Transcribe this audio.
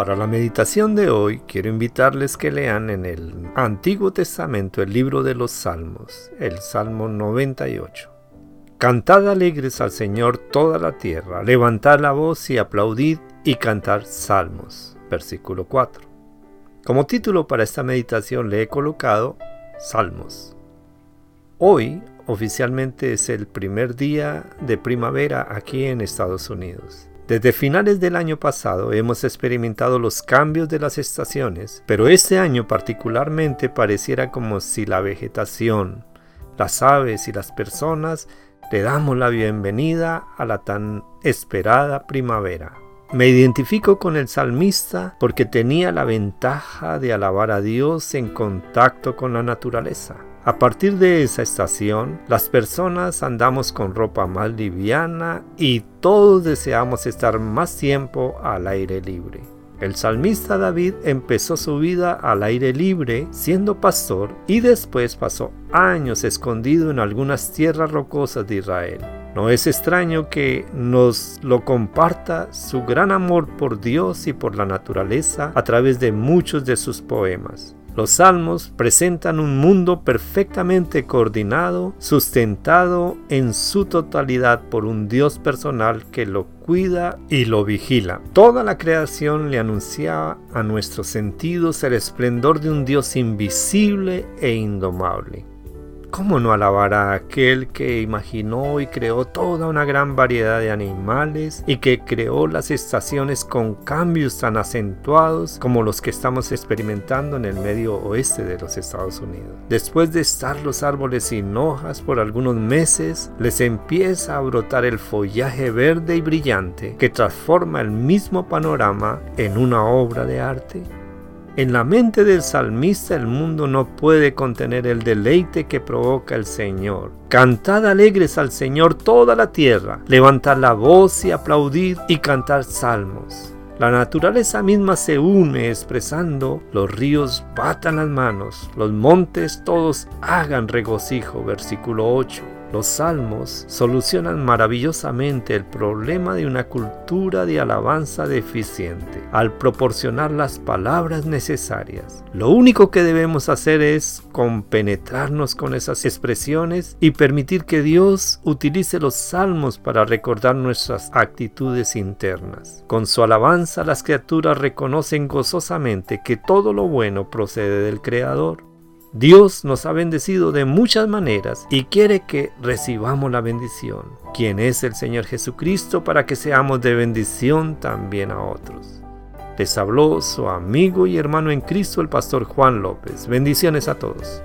Para la meditación de hoy quiero invitarles que lean en el Antiguo Testamento el libro de los Salmos, el Salmo 98. Cantad alegres al Señor toda la tierra, levantad la voz y aplaudid y cantar salmos. Versículo 4. Como título para esta meditación le he colocado Salmos. Hoy oficialmente es el primer día de primavera aquí en Estados Unidos. Desde finales del año pasado hemos experimentado los cambios de las estaciones, pero este año particularmente pareciera como si la vegetación, las aves y las personas le damos la bienvenida a la tan esperada primavera. Me identifico con el salmista porque tenía la ventaja de alabar a Dios en contacto con la naturaleza. A partir de esa estación, las personas andamos con ropa más liviana y todos deseamos estar más tiempo al aire libre. El salmista David empezó su vida al aire libre siendo pastor y después pasó años escondido en algunas tierras rocosas de Israel. No es extraño que nos lo comparta su gran amor por Dios y por la naturaleza a través de muchos de sus poemas. Los salmos presentan un mundo perfectamente coordinado, sustentado en su totalidad por un Dios personal que lo cuida y lo vigila. Toda la creación le anunciaba a nuestros sentidos el esplendor de un Dios invisible e indomable. ¿Cómo no alabar a aquel que imaginó y creó toda una gran variedad de animales y que creó las estaciones con cambios tan acentuados como los que estamos experimentando en el medio oeste de los Estados Unidos? Después de estar los árboles sin hojas por algunos meses, les empieza a brotar el follaje verde y brillante que transforma el mismo panorama en una obra de arte. En la mente del salmista el mundo no puede contener el deleite que provoca el Señor. Cantad alegres al Señor toda la tierra, levantad la voz y aplaudid y cantar salmos. La naturaleza misma se une expresando, los ríos batan las manos, los montes todos hagan regocijo, versículo 8. Los salmos solucionan maravillosamente el problema de una cultura de alabanza deficiente al proporcionar las palabras necesarias. Lo único que debemos hacer es compenetrarnos con esas expresiones y permitir que Dios utilice los salmos para recordar nuestras actitudes internas. Con su alabanza las criaturas reconocen gozosamente que todo lo bueno procede del Creador Dios nos ha bendecido de muchas maneras y quiere que recibamos la bendición, quien es el Señor Jesucristo, para que seamos de bendición también a otros. Les habló su amigo y hermano en Cristo, el pastor Juan López. Bendiciones a todos.